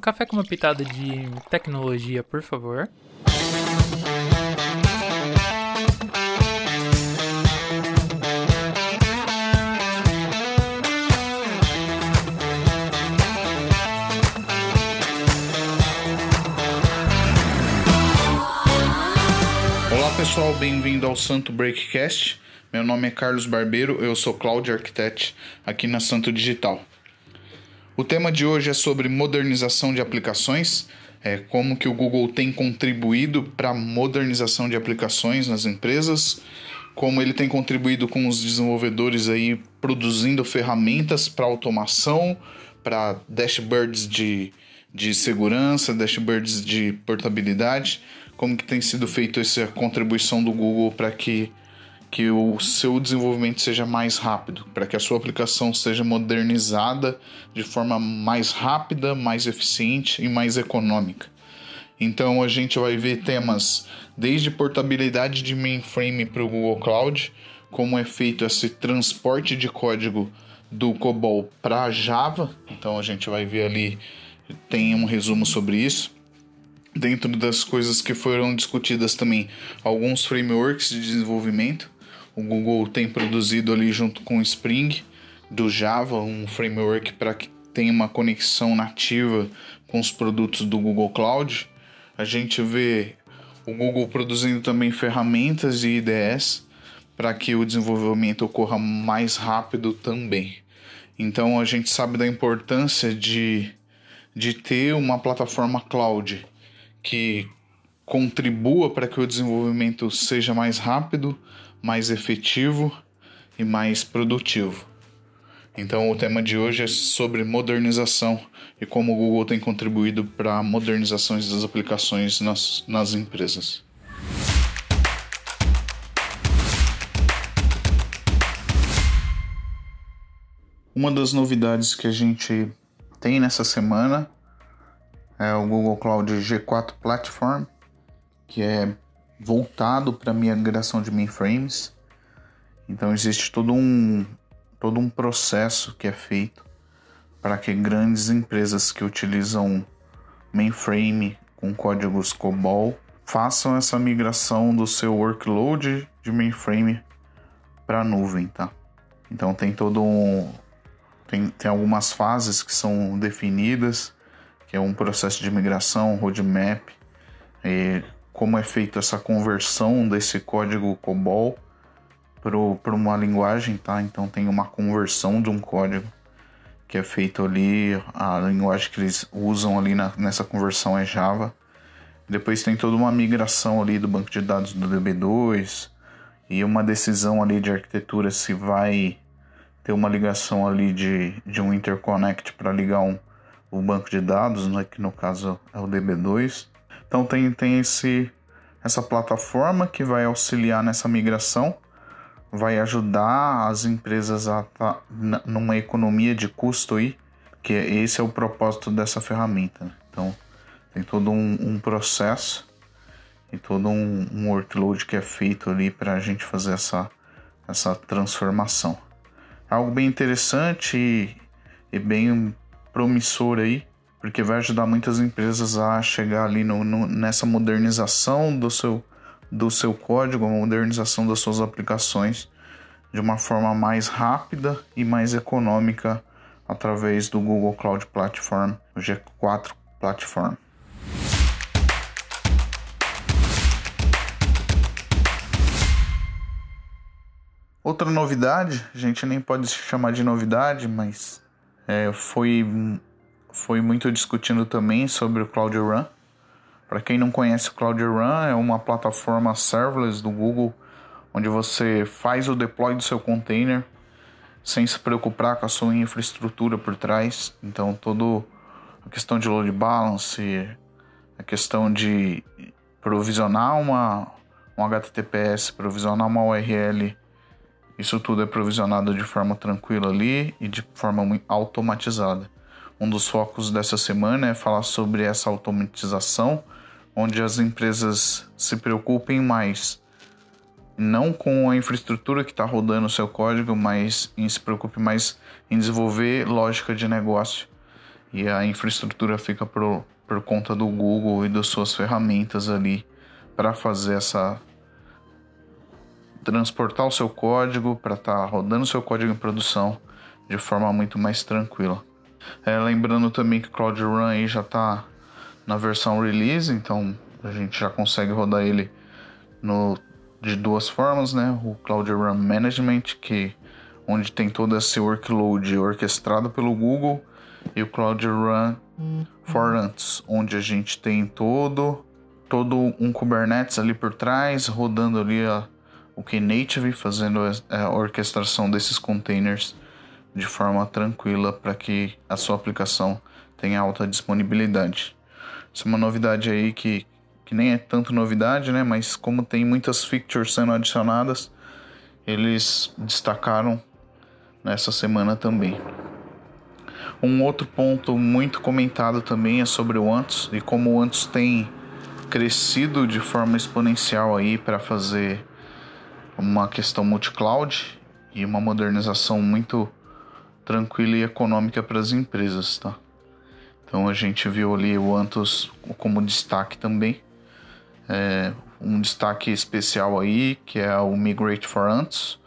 Um café com uma pitada de tecnologia, por favor. Olá pessoal, bem-vindo ao Santo Breakcast. Meu nome é Carlos Barbeiro, eu sou Cloud Architect aqui na Santo Digital. O tema de hoje é sobre modernização de aplicações, é, como que o Google tem contribuído para a modernização de aplicações nas empresas, como ele tem contribuído com os desenvolvedores aí produzindo ferramentas para automação, para dashboards de, de segurança, dashboards de portabilidade, como que tem sido feito essa contribuição do Google para que que o seu desenvolvimento seja mais rápido, para que a sua aplicação seja modernizada de forma mais rápida, mais eficiente e mais econômica. Então a gente vai ver temas desde portabilidade de mainframe para o Google Cloud, como é feito esse transporte de código do COBOL para Java. Então a gente vai ver ali tem um resumo sobre isso. Dentro das coisas que foram discutidas também, alguns frameworks de desenvolvimento o Google tem produzido ali junto com o Spring do Java, um framework para que tenha uma conexão nativa com os produtos do Google Cloud. A gente vê o Google produzindo também ferramentas e IDS para que o desenvolvimento ocorra mais rápido também. Então a gente sabe da importância de, de ter uma plataforma cloud que contribua para que o desenvolvimento seja mais rápido, mais efetivo e mais produtivo. Então, o tema de hoje é sobre modernização e como o Google tem contribuído para modernizações das aplicações nas, nas empresas. Uma das novidades que a gente tem nessa semana é o Google Cloud G4 Platform, que é voltado para migração de mainframes. Então existe todo um todo um processo que é feito para que grandes empresas que utilizam mainframe com códigos COBOL façam essa migração do seu workload de mainframe para a nuvem, tá? Então tem todo um tem, tem algumas fases que são definidas, que é um processo de migração, roadmap, e como é feita essa conversão desse código COBOL para uma linguagem, tá? Então tem uma conversão de um código que é feito ali, a linguagem que eles usam ali na, nessa conversão é Java. Depois tem toda uma migração ali do banco de dados do DB2 e uma decisão ali de arquitetura se vai ter uma ligação ali de, de um interconnect para ligar um, o banco de dados, né, que no caso é o DB2. Então tem, tem esse, essa plataforma que vai auxiliar nessa migração, vai ajudar as empresas a tá numa economia de custo aí, que é, esse é o propósito dessa ferramenta. Né? Então tem todo um, um processo e todo um, um, workload que é feito ali para a gente fazer essa, essa transformação. Algo bem interessante e, e bem promissor aí porque vai ajudar muitas empresas a chegar ali no, no, nessa modernização do seu, do seu código, a modernização das suas aplicações de uma forma mais rápida e mais econômica através do Google Cloud Platform, o G4 Platform. Outra novidade, a gente nem pode chamar de novidade, mas é, foi foi muito discutindo também sobre o Cloud Run. Para quem não conhece o Cloud Run, é uma plataforma serverless do Google onde você faz o deploy do seu container sem se preocupar com a sua infraestrutura por trás. Então, toda a questão de load balance, a questão de provisionar uma, um HTTPS, provisionar uma URL, isso tudo é provisionado de forma tranquila ali e de forma automatizada. Um dos focos dessa semana é falar sobre essa automatização, onde as empresas se preocupem mais não com a infraestrutura que está rodando o seu código, mas em se preocupe mais em desenvolver lógica de negócio e a infraestrutura fica por, por conta do Google e das suas ferramentas ali para fazer essa transportar o seu código para estar tá rodando seu código em produção de forma muito mais tranquila. É, lembrando também que o Cloud Run aí já está na versão release, então a gente já consegue rodar ele no, de duas formas, né? O Cloud Run Management, que onde tem todo esse workload orquestrado pelo Google, e o Cloud Run for Ants, onde a gente tem todo todo um Kubernetes ali por trás, rodando ali a, o Knative, fazendo a orquestração desses containers de forma tranquila para que a sua aplicação tenha alta disponibilidade. Isso é uma novidade aí que, que nem é tanto novidade, né? Mas como tem muitas features sendo adicionadas, eles destacaram nessa semana também. Um outro ponto muito comentado também é sobre o Antus e como o Antus tem crescido de forma exponencial aí para fazer uma questão multi-cloud e uma modernização muito tranquila e econômica para as empresas, tá? Então a gente viu ali o Antus como destaque também. É, um destaque especial aí que é o Migrate for Antus,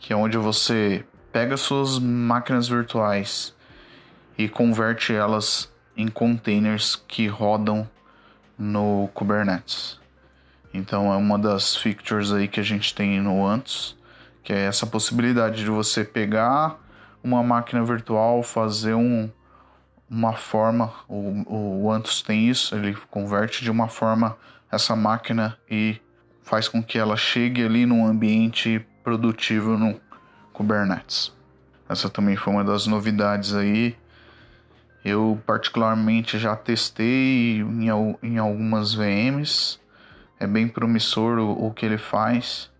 que é onde você pega suas máquinas virtuais e converte elas em containers que rodam no Kubernetes. Então é uma das features aí que a gente tem no Antus, que é essa possibilidade de você pegar uma máquina virtual, fazer um, uma forma, o, o Antus tem isso, ele converte de uma forma essa máquina e faz com que ela chegue ali num ambiente produtivo no Kubernetes. Essa também foi uma das novidades aí. Eu particularmente já testei em, em algumas VMs. É bem promissor o, o que ele faz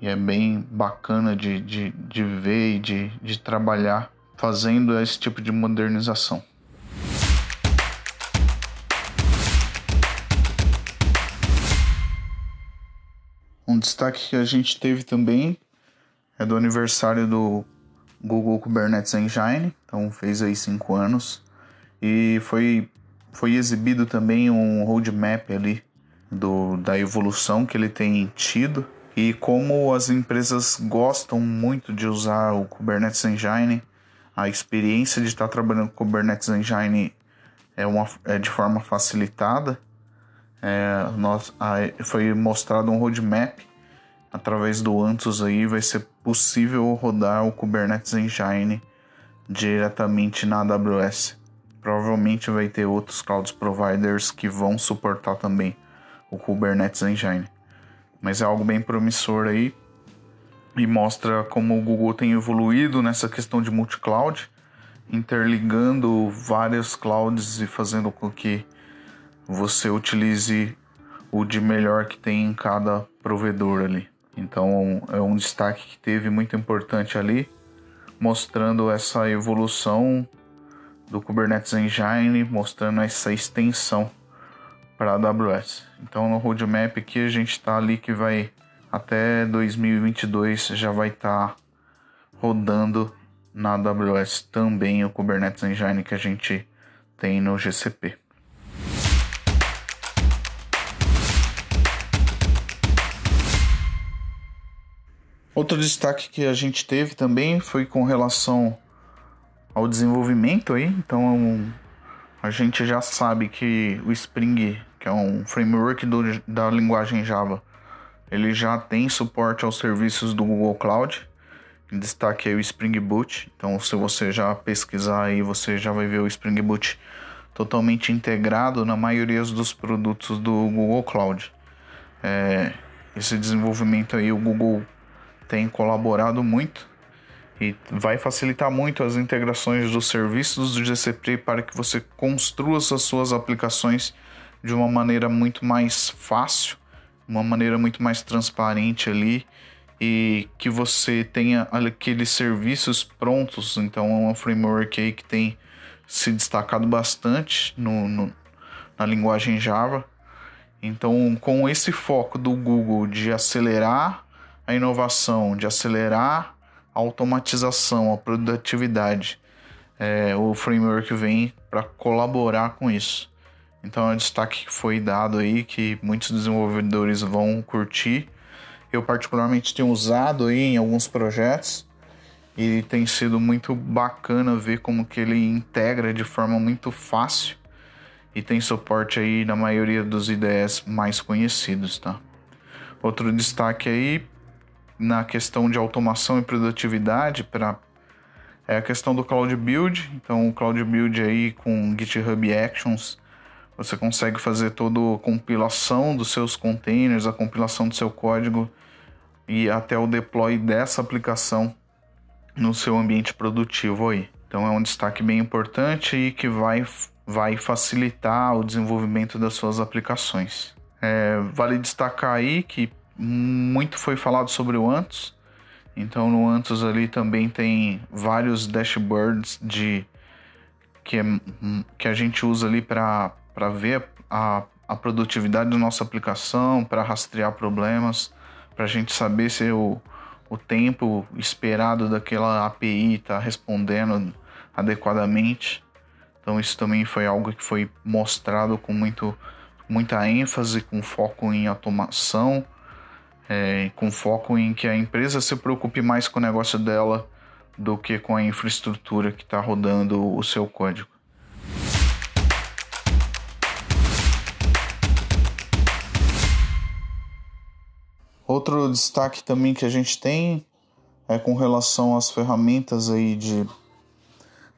e é bem bacana de, de, de ver e de, de trabalhar fazendo esse tipo de modernização. Um destaque que a gente teve também é do aniversário do Google Kubernetes Engine, então fez aí cinco anos e foi foi exibido também um roadmap ali do, da evolução que ele tem tido e como as empresas gostam muito de usar o Kubernetes Engine, a experiência de estar trabalhando com o Kubernetes Engine é, uma, é de forma facilitada. É, nós, a, foi mostrado um roadmap através do Antus aí vai ser possível rodar o Kubernetes Engine diretamente na AWS. Provavelmente vai ter outros cloud providers que vão suportar também o Kubernetes Engine mas é algo bem promissor aí e mostra como o Google tem evoluído nessa questão de multi-cloud, interligando várias clouds e fazendo com que você utilize o de melhor que tem em cada provedor ali. Então é um destaque que teve muito importante ali, mostrando essa evolução do Kubernetes Engine, mostrando essa extensão para AWS. Então no roadmap aqui a gente está ali que vai até 2022 já vai estar tá rodando na AWS também o Kubernetes Engine que a gente tem no GCP. Outro destaque que a gente teve também foi com relação ao desenvolvimento aí. Então a gente já sabe que o Spring que é um framework do, da linguagem Java. Ele já tem suporte aos serviços do Google Cloud. Em destaque aí o Spring Boot. Então, se você já pesquisar aí, você já vai ver o Spring Boot totalmente integrado na maioria dos produtos do Google Cloud. É, esse desenvolvimento aí o Google tem colaborado muito e vai facilitar muito as integrações dos serviços do GCP para que você construa as suas aplicações de uma maneira muito mais fácil, uma maneira muito mais transparente ali e que você tenha aqueles serviços prontos. Então é uma framework aí que tem se destacado bastante no, no, na linguagem Java. Então, com esse foco do Google de acelerar a inovação, de acelerar automatização, a produtividade, é, o framework vem para colaborar com isso. Então é um destaque que foi dado aí que muitos desenvolvedores vão curtir. Eu particularmente tenho usado aí em alguns projetos e tem sido muito bacana ver como que ele integra de forma muito fácil e tem suporte aí na maioria dos IDEs mais conhecidos, tá? Outro destaque aí na questão de automação e produtividade para é a questão do Cloud Build. Então, o Cloud Build aí com GitHub Actions, você consegue fazer toda a compilação dos seus containers, a compilação do seu código e até o deploy dessa aplicação no seu ambiente produtivo aí. Então, é um destaque bem importante e que vai, vai facilitar o desenvolvimento das suas aplicações. É, vale destacar aí que muito foi falado sobre o Antus. Então no Antus ali também tem vários dashboards de que, é, que a gente usa ali para ver a, a produtividade da nossa aplicação, para rastrear problemas, para a gente saber se o, o tempo esperado daquela API está respondendo adequadamente. Então isso também foi algo que foi mostrado com muito, muita ênfase, com foco em automação é, com foco em que a empresa se preocupe mais com o negócio dela do que com a infraestrutura que está rodando o seu código. Outro destaque também que a gente tem é com relação às ferramentas aí de,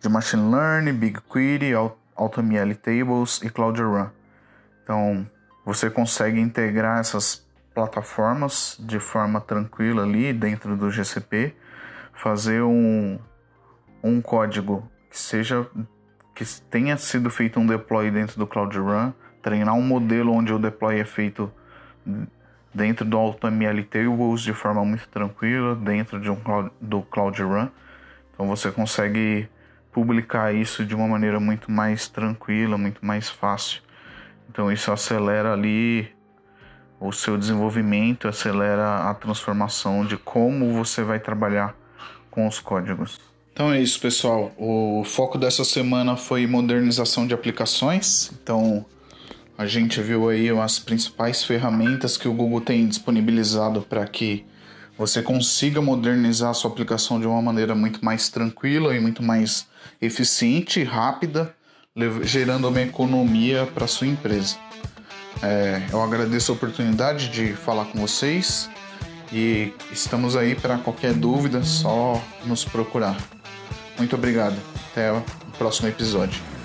de Machine Learning, BigQuery, AutoML Tables e Cloud Run. Então, você consegue integrar essas plataformas de forma tranquila ali dentro do GCP, fazer um, um código que seja que tenha sido feito um deploy dentro do Cloud Run, treinar um modelo onde o deploy é feito dentro do AutoML Tables de forma muito tranquila, dentro de um do Cloud Run. Então você consegue publicar isso de uma maneira muito mais tranquila, muito mais fácil. Então isso acelera ali o seu desenvolvimento, acelera a transformação de como você vai trabalhar com os códigos. Então é isso, pessoal. O foco dessa semana foi modernização de aplicações. Então a gente viu aí as principais ferramentas que o Google tem disponibilizado para que você consiga modernizar a sua aplicação de uma maneira muito mais tranquila e muito mais eficiente e rápida, gerando uma economia para sua empresa. É, eu agradeço a oportunidade de falar com vocês e estamos aí para qualquer dúvida, só nos procurar. Muito obrigado. Até o próximo episódio.